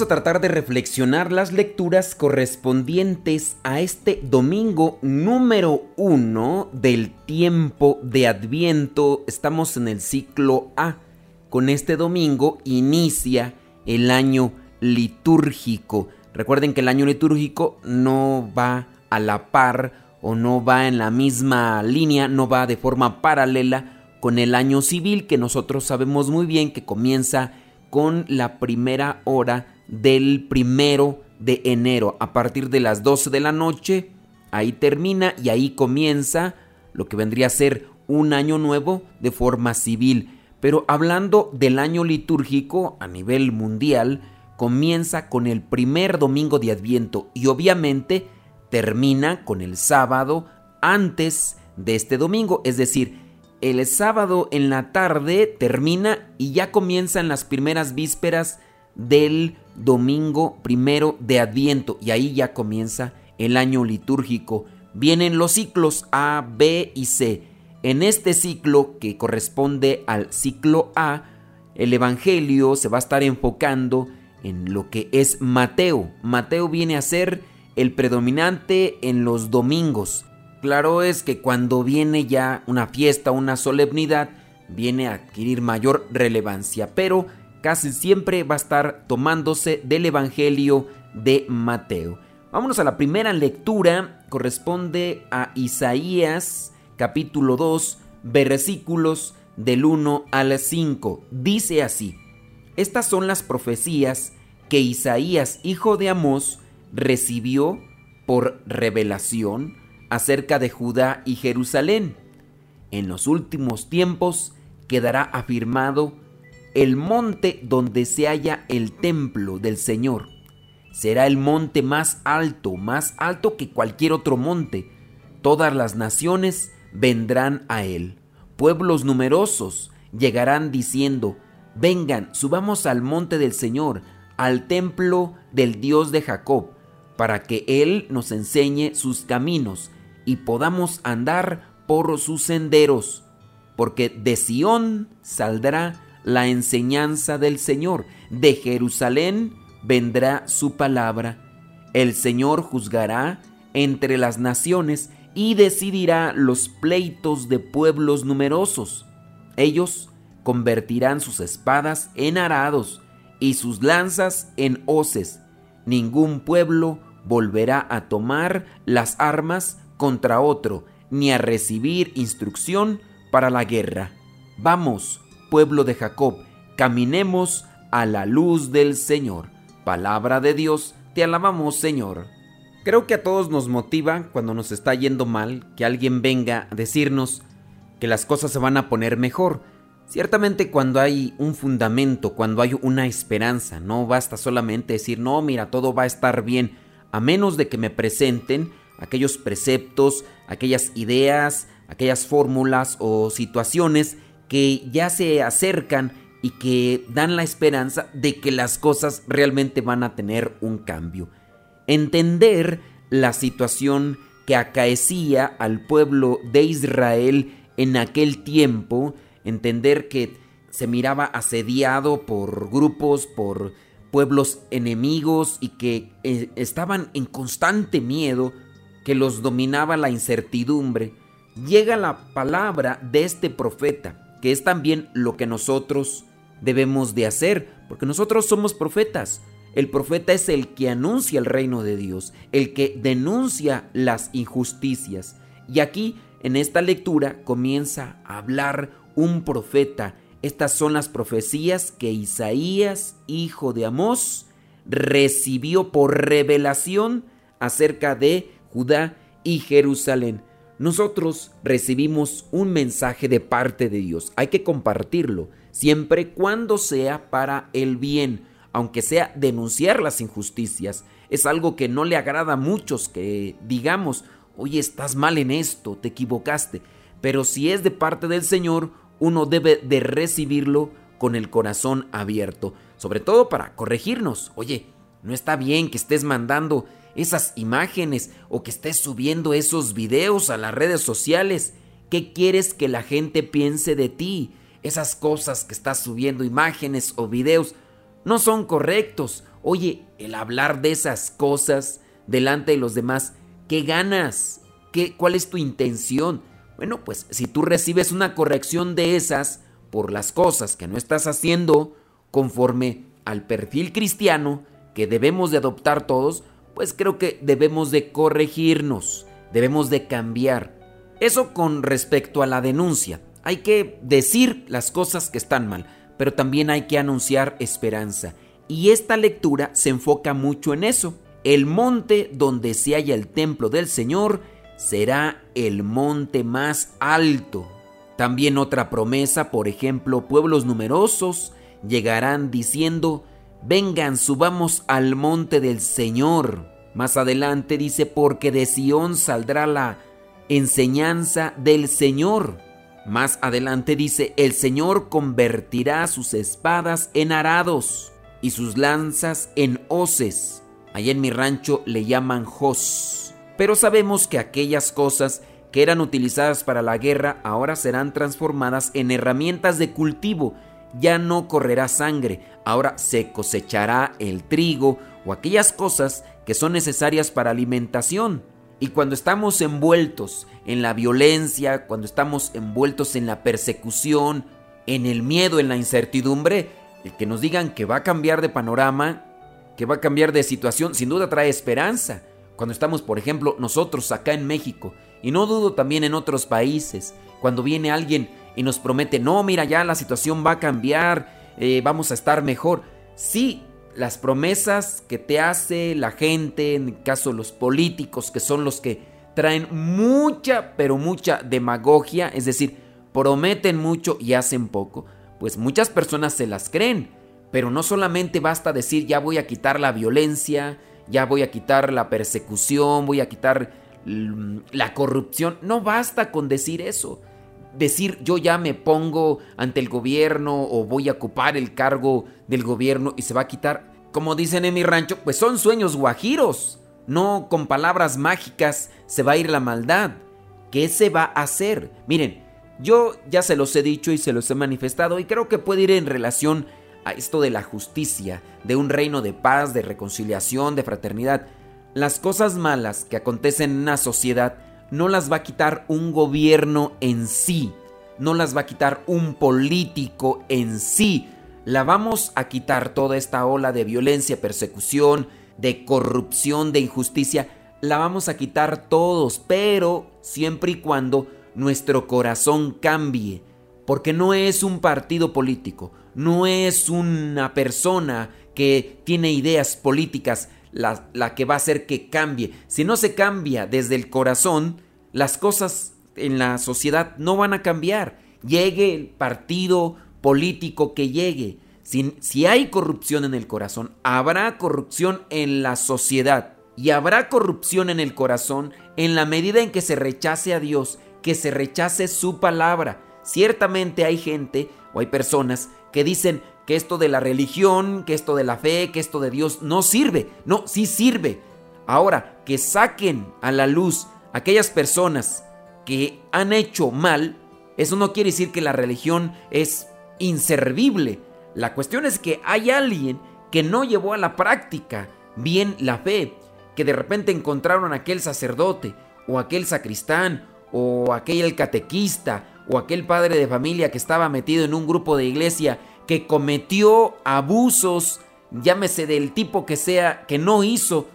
A tratar de reflexionar las lecturas correspondientes a este domingo número uno del tiempo de Adviento. Estamos en el ciclo A. Con este domingo inicia el año litúrgico. Recuerden que el año litúrgico no va a la par o no va en la misma línea, no va de forma paralela con el año civil que nosotros sabemos muy bien que comienza con la primera hora del primero de enero. A partir de las 12 de la noche, ahí termina y ahí comienza lo que vendría a ser un año nuevo de forma civil. Pero hablando del año litúrgico a nivel mundial, comienza con el primer domingo de Adviento y obviamente termina con el sábado antes de este domingo, es decir, el sábado en la tarde termina y ya comienzan las primeras vísperas del domingo primero de Adviento y ahí ya comienza el año litúrgico. Vienen los ciclos A, B y C. En este ciclo que corresponde al ciclo A, el Evangelio se va a estar enfocando en lo que es Mateo. Mateo viene a ser el predominante en los domingos. Claro es que cuando viene ya una fiesta, una solemnidad, viene a adquirir mayor relevancia, pero casi siempre va a estar tomándose del Evangelio de Mateo. Vámonos a la primera lectura, corresponde a Isaías capítulo 2, versículos del 1 al 5. Dice así, estas son las profecías que Isaías, hijo de Amós, recibió por revelación acerca de Judá y Jerusalén. En los últimos tiempos quedará afirmado el monte donde se halla el templo del Señor. Será el monte más alto, más alto que cualquier otro monte. Todas las naciones vendrán a él. Pueblos numerosos llegarán diciendo, vengan, subamos al monte del Señor, al templo del Dios de Jacob, para que Él nos enseñe sus caminos y podamos andar por sus senderos, porque de Sión saldrá la enseñanza del Señor. De Jerusalén vendrá su palabra. El Señor juzgará entre las naciones y decidirá los pleitos de pueblos numerosos. Ellos convertirán sus espadas en arados y sus lanzas en hoces. Ningún pueblo volverá a tomar las armas contra otro, ni a recibir instrucción para la guerra. Vamos, pueblo de Jacob, caminemos a la luz del Señor. Palabra de Dios, te alabamos Señor. Creo que a todos nos motiva cuando nos está yendo mal que alguien venga a decirnos que las cosas se van a poner mejor. Ciertamente cuando hay un fundamento, cuando hay una esperanza, no basta solamente decir, no, mira, todo va a estar bien, a menos de que me presenten aquellos preceptos, aquellas ideas, aquellas fórmulas o situaciones que ya se acercan y que dan la esperanza de que las cosas realmente van a tener un cambio. Entender la situación que acaecía al pueblo de Israel en aquel tiempo, entender que se miraba asediado por grupos, por pueblos enemigos y que eh, estaban en constante miedo, que los dominaba la incertidumbre, llega la palabra de este profeta que es también lo que nosotros debemos de hacer, porque nosotros somos profetas. El profeta es el que anuncia el reino de Dios, el que denuncia las injusticias. Y aquí, en esta lectura, comienza a hablar un profeta. Estas son las profecías que Isaías, hijo de Amós, recibió por revelación acerca de Judá y Jerusalén nosotros recibimos un mensaje de parte de Dios. Hay que compartirlo, siempre cuando sea para el bien. aunque sea denunciar las injusticias. Es algo que no le agrada a muchos que digamos, oye, estás mal en esto, te equivocaste. Pero si es de parte del Señor, uno debe de recibirlo con el corazón abierto, sobre todo para corregirnos. Oye, no está bien que estés mandando esas imágenes o que estés subiendo esos videos a las redes sociales. ¿Qué quieres que la gente piense de ti? Esas cosas que estás subiendo, imágenes o videos, no son correctos. Oye, el hablar de esas cosas delante de los demás, ¿qué ganas? ¿Qué, ¿Cuál es tu intención? Bueno, pues si tú recibes una corrección de esas por las cosas que no estás haciendo conforme al perfil cristiano que debemos de adoptar todos, pues creo que debemos de corregirnos, debemos de cambiar. Eso con respecto a la denuncia. Hay que decir las cosas que están mal, pero también hay que anunciar esperanza. Y esta lectura se enfoca mucho en eso. El monte donde se halla el templo del Señor será el monte más alto. También otra promesa, por ejemplo, pueblos numerosos llegarán diciendo, vengan, subamos al monte del Señor. Más adelante dice, porque de Sión saldrá la enseñanza del Señor. Más adelante dice, el Señor convertirá sus espadas en arados y sus lanzas en hoces. Allá en mi rancho le llaman jos. Pero sabemos que aquellas cosas que eran utilizadas para la guerra ahora serán transformadas en herramientas de cultivo. Ya no correrá sangre, ahora se cosechará el trigo o aquellas cosas que son necesarias para alimentación. Y cuando estamos envueltos en la violencia, cuando estamos envueltos en la persecución, en el miedo, en la incertidumbre, el que nos digan que va a cambiar de panorama, que va a cambiar de situación, sin duda trae esperanza. Cuando estamos, por ejemplo, nosotros acá en México, y no dudo también en otros países, cuando viene alguien y nos promete, no, mira, ya la situación va a cambiar, eh, vamos a estar mejor. Sí, las promesas que te hace la gente, en el caso los políticos, que son los que traen mucha, pero mucha demagogia, es decir, prometen mucho y hacen poco, pues muchas personas se las creen, pero no solamente basta decir ya voy a quitar la violencia, ya voy a quitar la persecución, voy a quitar mm, la corrupción. No basta con decir eso. Decir yo ya me pongo ante el gobierno o voy a ocupar el cargo del gobierno y se va a quitar. Como dicen en mi rancho, pues son sueños guajiros. No con palabras mágicas se va a ir la maldad. ¿Qué se va a hacer? Miren, yo ya se los he dicho y se los he manifestado y creo que puede ir en relación a esto de la justicia, de un reino de paz, de reconciliación, de fraternidad. Las cosas malas que acontecen en una sociedad no las va a quitar un gobierno en sí, no las va a quitar un político en sí. La vamos a quitar toda esta ola de violencia, persecución, de corrupción, de injusticia. La vamos a quitar todos, pero siempre y cuando nuestro corazón cambie, porque no es un partido político, no es una persona que tiene ideas políticas la, que va a hacer que cambie. Si no se cambia desde el corazón, las cosas en la sociedad no van a cambiar. Llegue el partido político que llegue. Si, si hay corrupción en el corazón, habrá corrupción en la sociedad. Y habrá corrupción en el corazón en la medida en que se rechace a Dios, que se rechace su palabra. Ciertamente hay gente o hay personas que dicen que esto de la religión, que esto de la fe, que esto de Dios no sirve. No, sí sirve. Ahora, que saquen a la luz aquellas personas que han hecho mal, eso no quiere decir que la religión es inservible. La cuestión es que hay alguien que no llevó a la práctica bien la fe, que de repente encontraron aquel sacerdote o aquel sacristán o aquel catequista o aquel padre de familia que estaba metido en un grupo de iglesia que cometió abusos, llámese del tipo que sea, que no hizo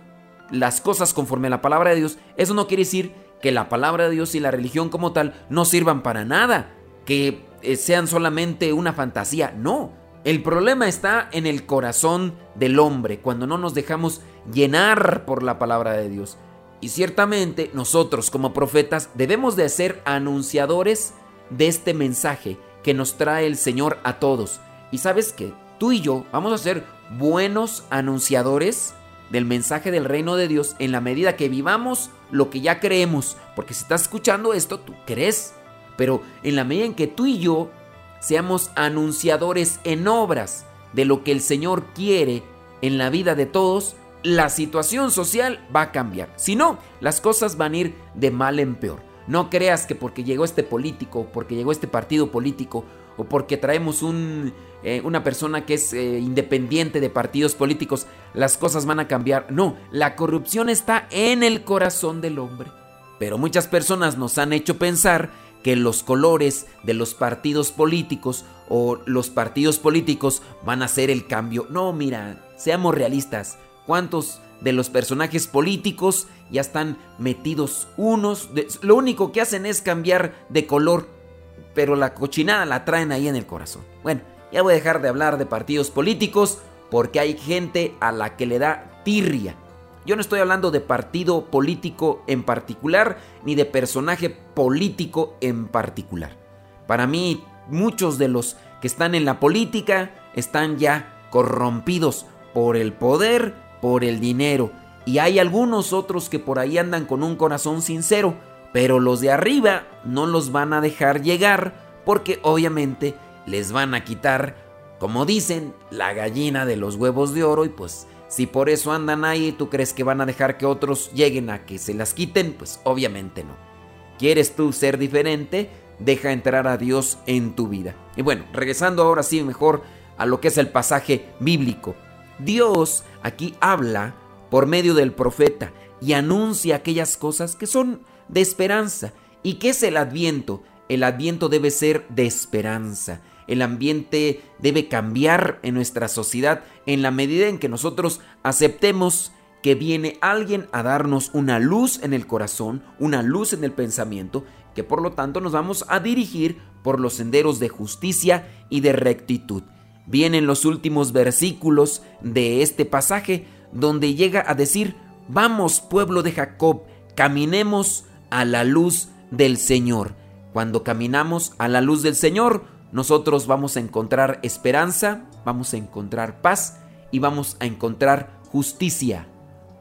las cosas conforme a la palabra de Dios, eso no quiere decir que la palabra de Dios y la religión como tal no sirvan para nada, que eh, sean solamente una fantasía, no. El problema está en el corazón del hombre, cuando no nos dejamos llenar por la palabra de Dios. Y ciertamente nosotros como profetas debemos de ser anunciadores de este mensaje que nos trae el Señor a todos. Y sabes que tú y yo vamos a ser buenos anunciadores del mensaje del reino de Dios en la medida que vivamos lo que ya creemos. Porque si estás escuchando esto, tú crees. Pero en la medida en que tú y yo seamos anunciadores en obras de lo que el Señor quiere en la vida de todos, la situación social va a cambiar. Si no, las cosas van a ir de mal en peor. No creas que porque llegó este político, porque llegó este partido político, o porque traemos eh, una persona que es eh, independiente de partidos políticos, las cosas van a cambiar. No, la corrupción está en el corazón del hombre. Pero muchas personas nos han hecho pensar que los colores de los partidos políticos o los partidos políticos van a ser el cambio. No, mira, seamos realistas. ¿Cuántos de los personajes políticos ya están metidos unos? lo único que hacen es cambiar de color, pero la cochinada la traen ahí en el corazón. Bueno, ya voy a dejar de hablar de partidos políticos porque hay gente a la que le da tirria yo no estoy hablando de partido político en particular, ni de personaje político en particular. Para mí, muchos de los que están en la política están ya corrompidos por el poder, por el dinero. Y hay algunos otros que por ahí andan con un corazón sincero, pero los de arriba no los van a dejar llegar porque obviamente les van a quitar, como dicen, la gallina de los huevos de oro y pues si por eso andan ahí, ¿tú crees que van a dejar que otros lleguen a que se las quiten? Pues obviamente no. ¿Quieres tú ser diferente? Deja entrar a Dios en tu vida. Y bueno, regresando ahora sí mejor a lo que es el pasaje bíblico. Dios aquí habla por medio del profeta y anuncia aquellas cosas que son de esperanza. ¿Y qué es el adviento? El adviento debe ser de esperanza el ambiente debe cambiar en nuestra sociedad en la medida en que nosotros aceptemos que viene alguien a darnos una luz en el corazón, una luz en el pensamiento, que por lo tanto nos vamos a dirigir por los senderos de justicia y de rectitud. Vienen los últimos versículos de este pasaje donde llega a decir, vamos pueblo de Jacob, caminemos a la luz del Señor. Cuando caminamos a la luz del Señor, nosotros vamos a encontrar esperanza, vamos a encontrar paz y vamos a encontrar justicia,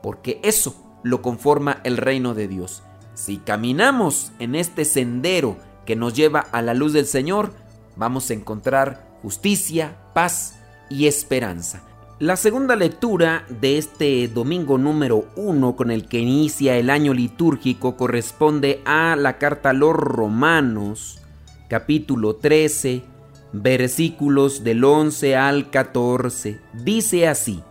porque eso lo conforma el reino de Dios. Si caminamos en este sendero que nos lleva a la luz del Señor, vamos a encontrar justicia, paz y esperanza. La segunda lectura de este domingo número uno con el que inicia el año litúrgico corresponde a la carta a los romanos capítulo 13, versículos del 11 al 14. Dice así,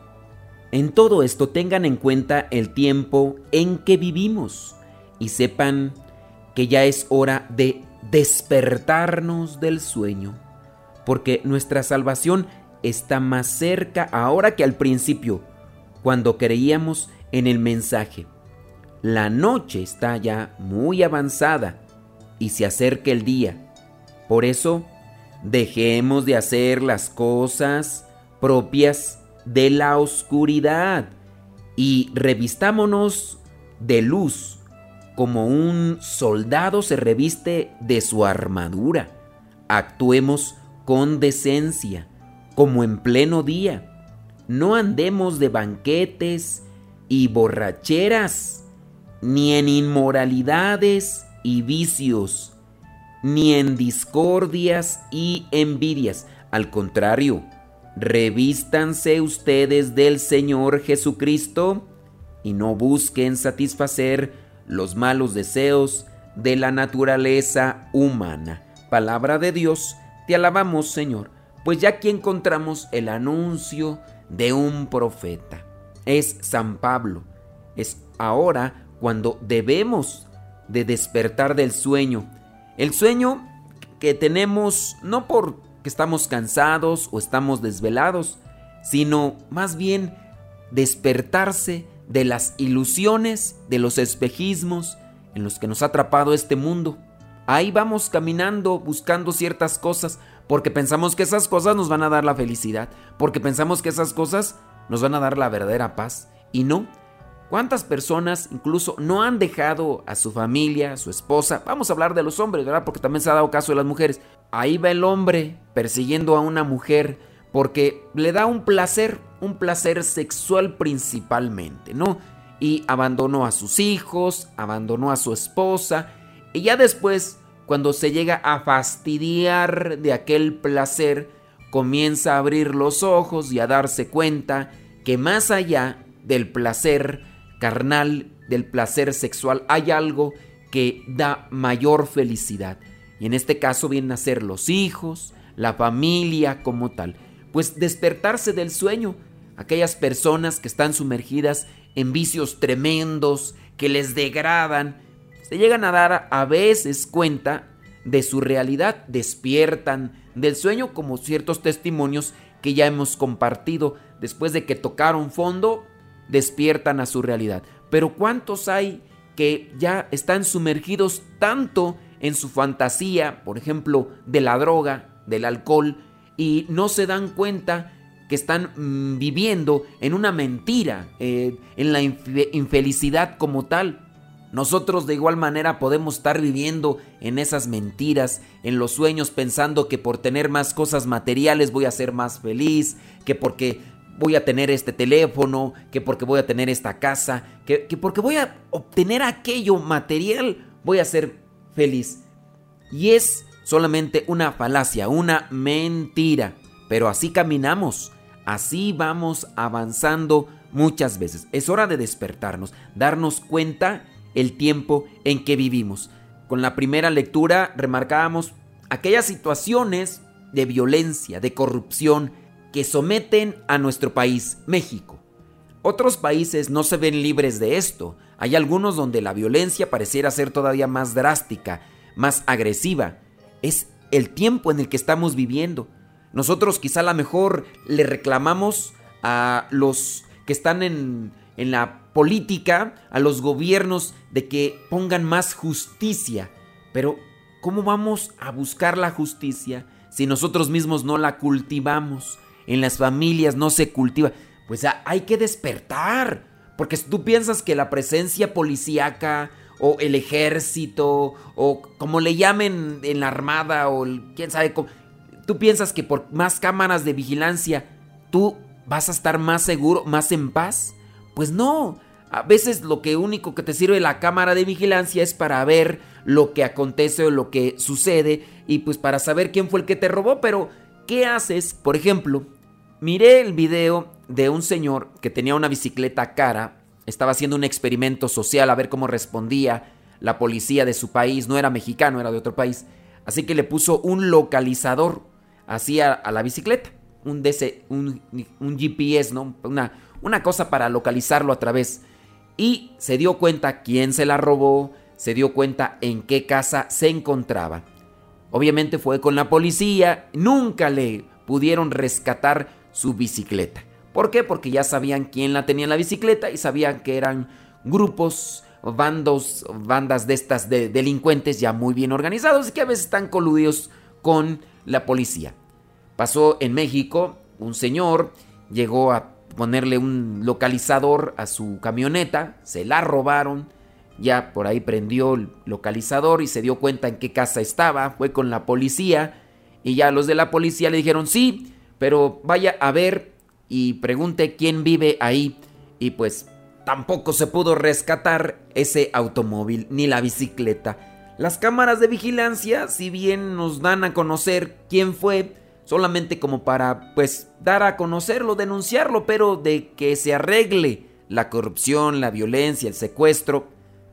en todo esto tengan en cuenta el tiempo en que vivimos y sepan que ya es hora de despertarnos del sueño, porque nuestra salvación está más cerca ahora que al principio, cuando creíamos en el mensaje. La noche está ya muy avanzada y se acerca el día. Por eso, dejemos de hacer las cosas propias de la oscuridad y revistámonos de luz como un soldado se reviste de su armadura. Actuemos con decencia, como en pleno día. No andemos de banquetes y borracheras, ni en inmoralidades y vicios ni en discordias y envidias. Al contrario, revístanse ustedes del Señor Jesucristo y no busquen satisfacer los malos deseos de la naturaleza humana. Palabra de Dios, te alabamos Señor, pues ya aquí encontramos el anuncio de un profeta. Es San Pablo. Es ahora cuando debemos de despertar del sueño el sueño que tenemos no porque estamos cansados o estamos desvelados, sino más bien despertarse de las ilusiones, de los espejismos en los que nos ha atrapado este mundo. Ahí vamos caminando buscando ciertas cosas porque pensamos que esas cosas nos van a dar la felicidad, porque pensamos que esas cosas nos van a dar la verdadera paz. Y no, ¿Cuántas personas incluso no han dejado a su familia, a su esposa? Vamos a hablar de los hombres, ¿verdad? Porque también se ha dado caso de las mujeres. Ahí va el hombre persiguiendo a una mujer porque le da un placer, un placer sexual principalmente, ¿no? Y abandonó a sus hijos, abandonó a su esposa, y ya después, cuando se llega a fastidiar de aquel placer, comienza a abrir los ojos y a darse cuenta que más allá del placer carnal, del placer sexual, hay algo que da mayor felicidad. Y en este caso vienen a ser los hijos, la familia como tal. Pues despertarse del sueño, aquellas personas que están sumergidas en vicios tremendos, que les degradan, se llegan a dar a veces cuenta de su realidad, despiertan del sueño como ciertos testimonios que ya hemos compartido después de que tocaron fondo, despiertan a su realidad. Pero ¿cuántos hay que ya están sumergidos tanto en su fantasía, por ejemplo, de la droga, del alcohol, y no se dan cuenta que están mm, viviendo en una mentira, eh, en la infelicidad como tal. Nosotros de igual manera podemos estar viviendo en esas mentiras, en los sueños, pensando que por tener más cosas materiales voy a ser más feliz, que porque voy a tener este teléfono, que porque voy a tener esta casa, que, porque voy a obtener aquello material, voy a ser feliz. Y es solamente una falacia, una mentira. Pero así caminamos, así vamos avanzando muchas veces. Es hora de despertarnos, darnos cuenta el tiempo en que vivimos. Con la primera lectura remarcábamos aquellas situaciones de violencia, de corrupción, que someten a nuestro país, México. Otros países no se ven libres de esto. Hay algunos donde la violencia pareciera ser todavía más drástica, más agresiva. Es el tiempo en el que estamos viviendo. Nosotros quizá a lo mejor le reclamamos a los que están en, en la política, a los gobiernos, de que pongan más justicia. Pero, ¿cómo vamos a buscar la justicia si nosotros mismos no la cultivamos? en las familias no se cultiva. Pues hay que despertar. Porque si tú piensas que la presencia policíaca o el ejército o como le llamen en la armada o quién sabe cómo, tú piensas que por más cámaras de vigilancia tú vas a estar más seguro, más en paz. Pues no, a veces lo que único que te sirve la cámara de vigilancia es para ver lo que acontece o lo que sucede y pues para saber quién fue el que te robó, pero ¿qué haces? Por ejemplo, Miré el video de un señor que tenía una bicicleta cara, estaba haciendo un experimento social a ver cómo respondía la policía de su país, no era mexicano, era de otro país, así que le puso un localizador así a, la bicicleta, un, GPS, ¿no? Una, una cosa para localizarlo a través. Y se dio cuenta quién se la robó, se dio cuenta en qué casa se encontraba. Obviamente fue con la policía, nunca le pudieron rescatar su bicicleta. ¿Por qué? Porque ya sabían quién la tenía en la bicicleta y sabían que eran grupos, bandos, bandas de estas de delincuentes ya muy bien organizados y que a veces están coludidos con la policía. Pasó en México, un señor llegó a ponerle un localizador a su camioneta, se la robaron, ya por ahí prendió el localizador y se dio cuenta en qué casa estaba, fue con la policía y ya los de la policía le dijeron, sí, pero vaya a ver y pregunte quién vive ahí. Y pues tampoco se pudo rescatar ese automóvil ni la bicicleta. Las cámaras de vigilancia, si bien nos dan a conocer quién fue, solamente como para pues dar a conocerlo, denunciarlo, pero de que se arregle la corrupción, la violencia, el secuestro,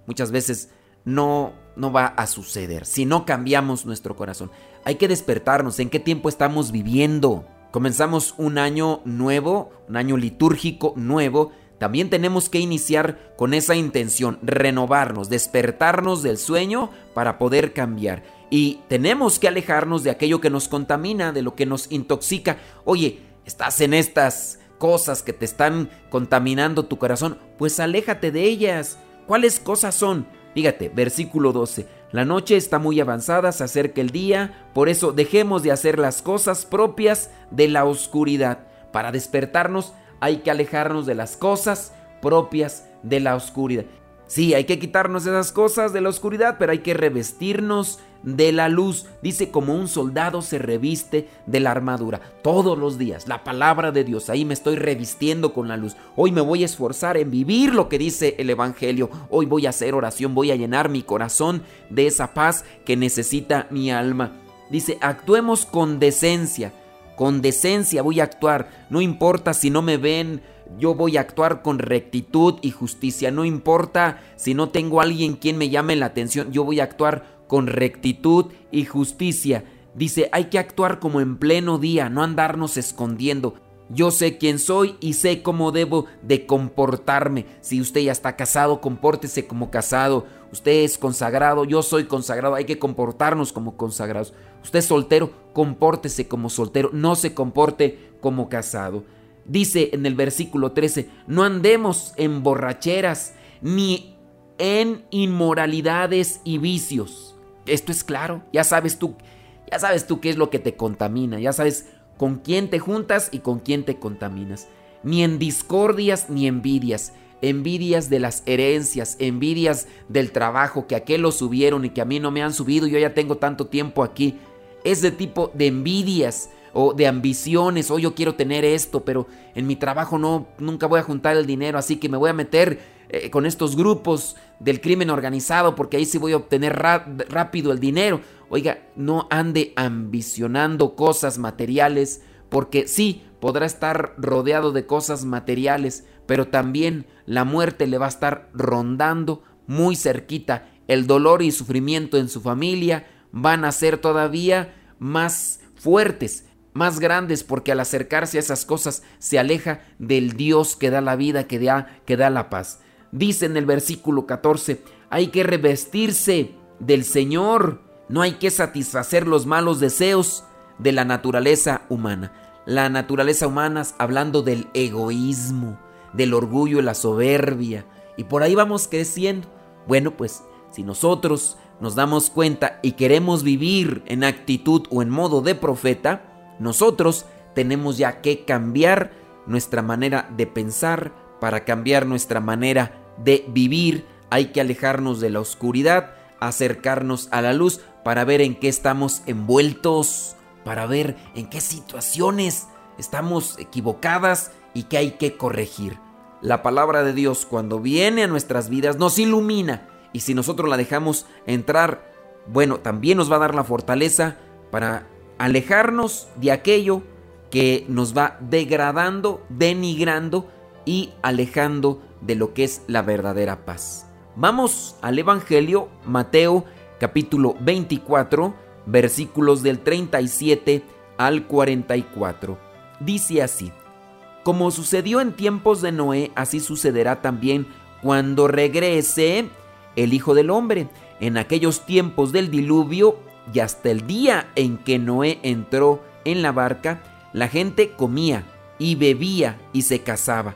muchas veces no no va a suceder si no cambiamos nuestro corazón. Hay que despertarnos en qué tiempo estamos viviendo. Comenzamos un año nuevo, un año litúrgico nuevo. También tenemos que iniciar con esa intención, renovarnos, despertarnos del sueño para poder cambiar. Y tenemos que alejarnos de aquello que nos contamina, de lo que nos intoxica. Oye, estás en estas cosas que te están contaminando tu corazón, pues aléjate de ellas. ¿Cuáles cosas son? Fíjate, versículo 12. La noche está muy avanzada, se acerca el día, por eso dejemos de hacer las cosas propias de la oscuridad. Para despertarnos hay que alejarnos de las cosas propias de la oscuridad. Sí, hay que quitarnos esas cosas de la oscuridad, pero hay que revestirnos de la luz. Dice como un soldado se reviste de la armadura. Todos los días, la palabra de Dios, ahí me estoy revistiendo con la luz. Hoy me voy a esforzar en vivir lo que dice el Evangelio. Hoy voy a hacer oración, voy a llenar mi corazón de esa paz que necesita mi alma. Dice, actuemos con decencia. Con decencia voy a actuar. No importa si no me ven yo voy a actuar con rectitud y justicia. No importa si no tengo a alguien quien me llame la atención, yo voy a actuar con rectitud y justicia. Dice, hay que actuar como en pleno día, no andarnos escondiendo. Yo sé quién soy y sé cómo debo de comportarme. Si usted ya está casado, compórtese como casado. Usted es consagrado, yo soy consagrado. Hay que comportarnos como consagrados. Usted es soltero, compórtese como soltero. No se comporte como casado. Dice en el versículo 13, no andemos en borracheras ni en inmoralidades y vicios. Esto es claro, ya sabes tú, ya sabes tú qué es lo que te contamina, ya sabes con quién te juntas y con quién te contaminas. Ni en discordias ni envidias, envidias de las herencias, envidias del trabajo que aquel lo subieron y que a mí no me han subido, yo ya tengo tanto tiempo aquí. Ese tipo de envidias o de ambiciones, o yo quiero tener esto, pero en mi trabajo no, nunca voy a juntar el dinero, así que me voy a meter eh, con estos grupos del crimen organizado porque ahí sí voy a obtener rápido el dinero. Oiga, no ande ambicionando cosas materiales, porque sí, podrá estar rodeado de cosas materiales, pero también la muerte le va a estar rondando muy cerquita. El dolor y sufrimiento en su familia van a ser todavía más fuertes más grandes porque al acercarse a esas cosas se aleja del Dios que da la vida, que da, que da la paz. Dice en el versículo 14, hay que revestirse del Señor, no hay que satisfacer los malos deseos de la naturaleza humana. La naturaleza humana hablando del egoísmo, del orgullo la soberbia. Y por ahí vamos creciendo. Bueno, pues si nosotros nos damos cuenta y queremos vivir en actitud o en modo de profeta, nosotros tenemos ya que cambiar nuestra manera de pensar para cambiar nuestra manera de vivir. Hay que alejarnos de la oscuridad, acercarnos a la luz para ver en qué estamos envueltos, para ver en qué situaciones estamos equivocadas y qué hay que corregir. La palabra de Dios cuando viene a nuestras vidas nos ilumina y si nosotros la dejamos entrar, bueno, también nos va a dar la fortaleza para alejarnos de aquello que nos va degradando, denigrando y alejando de lo que es la verdadera paz. Vamos al Evangelio, Mateo capítulo 24, versículos del 37 al 44. Dice así, como sucedió en tiempos de Noé, así sucederá también cuando regrese el Hijo del Hombre. En aquellos tiempos del diluvio y hasta el día en que Noé entró en la barca, la gente comía y bebía y se casaba.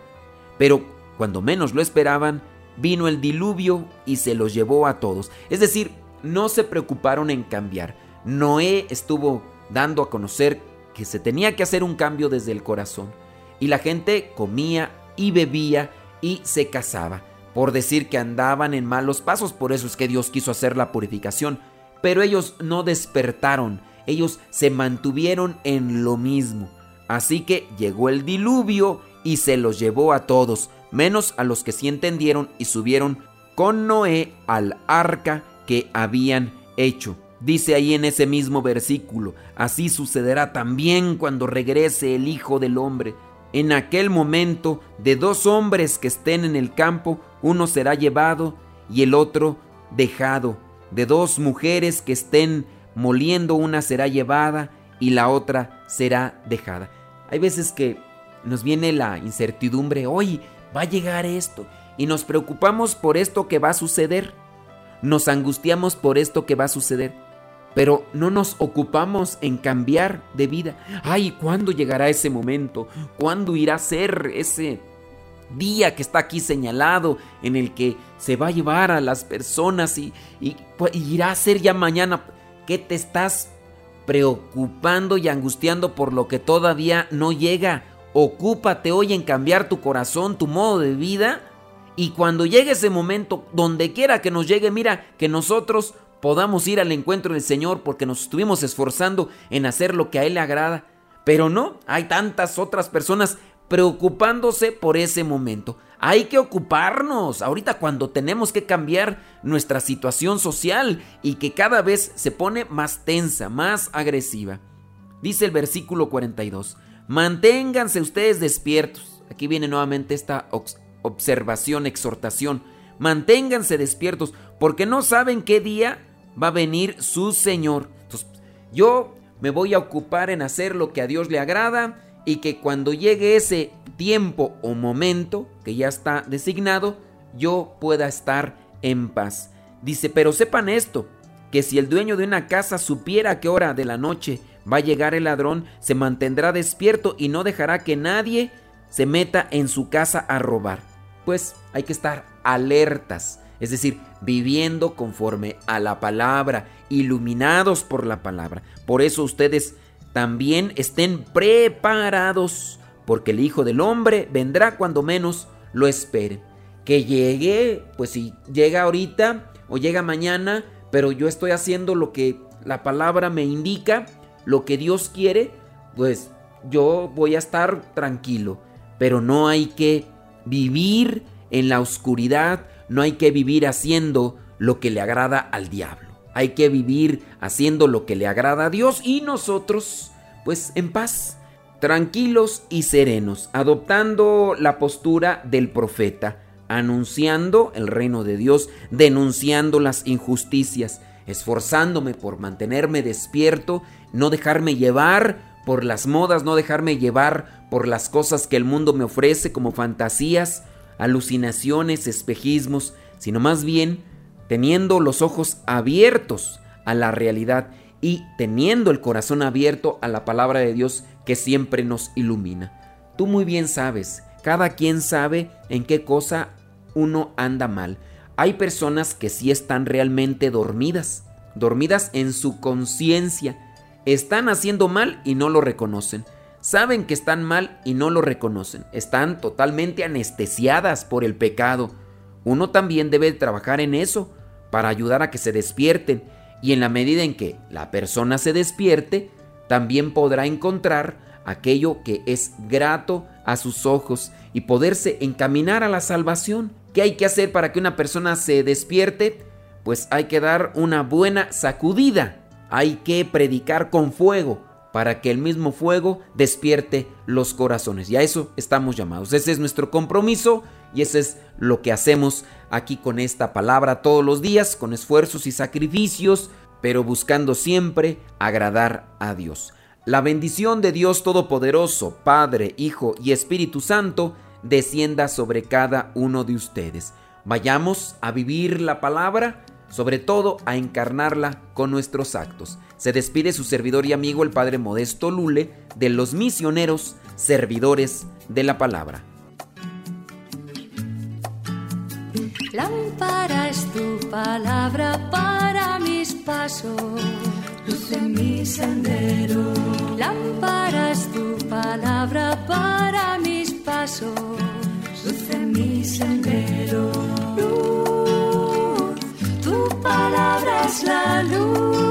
Pero cuando menos lo esperaban, vino el diluvio y se los llevó a todos. Es decir, no se preocuparon en cambiar. Noé estuvo dando a conocer que se tenía que hacer un cambio desde el corazón. Y la gente comía y bebía y se casaba. Por decir que andaban en malos pasos, por eso es que Dios quiso hacer la purificación pero ellos no despertaron, ellos se mantuvieron en lo mismo. Así que llegó el diluvio y se los llevó a todos, menos a los que sí entendieron y subieron con Noé al arca que habían hecho. Dice ahí en ese mismo versículo, así sucederá también cuando regrese el Hijo del Hombre. En aquel momento, de dos hombres que estén en el campo, uno será llevado y el otro dejado de dos mujeres que estén moliendo, una será llevada y la otra será dejada. Hay veces que nos viene la incertidumbre, hoy va a llegar esto, y nos preocupamos por esto que va a suceder, nos angustiamos por esto que va a suceder, pero no nos ocupamos en cambiar de vida. Ay, ¿cuándo llegará ese momento? ¿Cuándo irá a ser ese día que está aquí señalado en el que se va a llevar a las personas y, pues, irá a ser ya mañana. ¿Qué te estás preocupando y angustiando por lo que todavía no llega? Ocúpate hoy en cambiar tu corazón, tu modo de vida. Y cuando llegue ese momento, donde quiera que nos llegue, mira que nosotros podamos ir al encuentro del Señor porque nos estuvimos esforzando en hacer lo que a Él le agrada. Pero no, hay tantas otras personas preocupándose por ese momento. Hay que ocuparnos ahorita cuando tenemos que cambiar nuestra situación social y que cada vez se pone más tensa, más agresiva. Dice el versículo 42, manténganse ustedes despiertos. Aquí viene nuevamente esta observación, exhortación. Manténganse despiertos porque no saben qué día va a venir su Señor. Yo me voy a ocupar en hacer lo que a Dios le agrada y que cuando llegue ese tiempo o momento que ya está designado, yo pueda estar en paz. Dice, pero sepan esto, que si el dueño de una casa supiera qué hora de la noche va a llegar el ladrón, se mantendrá despierto y no dejará que nadie se meta en su casa a robar. Pues hay que estar alertas, es decir, viviendo conforme a la palabra, iluminados por la palabra. Por eso ustedes también estén preparados, porque el Hijo del Hombre vendrá cuando menos lo esperen. Que llegue, pues si llega ahorita o llega mañana, pero yo estoy haciendo lo que la palabra me indica, lo que Dios quiere, pues yo voy a estar tranquilo. Pero no hay que vivir en la oscuridad, no hay que vivir haciendo lo que le agrada al diablo. Hay que vivir haciendo lo que le agrada a Dios y nosotros, pues en paz, tranquilos y serenos, adoptando la postura del profeta, anunciando el reino de Dios, denunciando las injusticias, esforzándome por mantenerme despierto, no dejarme llevar por las modas, no dejarme llevar por las cosas que el mundo me ofrece como fantasías, alucinaciones, espejismos, sino más bien teniendo los ojos abiertos a la realidad y teniendo el corazón abierto a la palabra de Dios que siempre nos ilumina. Tú muy bien sabes, cada quien sabe en qué cosa uno anda mal. Hay personas que sí están realmente dormidas, dormidas en su conciencia. Están haciendo mal y no lo reconocen. Saben que están mal y no lo reconocen. Están totalmente anestesiadas por el pecado uno también debe trabajar en eso para ayudar a que se despierten y en la medida en que la persona se despierte, también podrá encontrar aquello que es grato a sus ojos y poderse encaminar a la salvación. ¿Qué hay que hacer para que una persona se despierte? Pues hay que dar una buena sacudida, hay que predicar con fuego para que el mismo fuego despierte los corazones. Y a eso estamos llamados. Ese es nuestro compromiso y ese es lo que hacemos aquí con esta palabra todos los días, con esfuerzos y sacrificios, pero buscando siempre agradar a Dios. La bendición de Dios Todopoderoso, Padre, Hijo y Espíritu Santo, descienda sobre cada uno de ustedes. Vayamos a vivir la palabra, sobre todo a encarnarla con nuestros actos. Se despide su servidor y amigo el Padre Modesto Lule de los misioneros servidores de la palabra. Lámpara es tu palabra para mis pasos, luz en mi sendero. Lámpara es tu palabra para mis pasos, luz en mi sendero. Luz, tu palabra es la luz.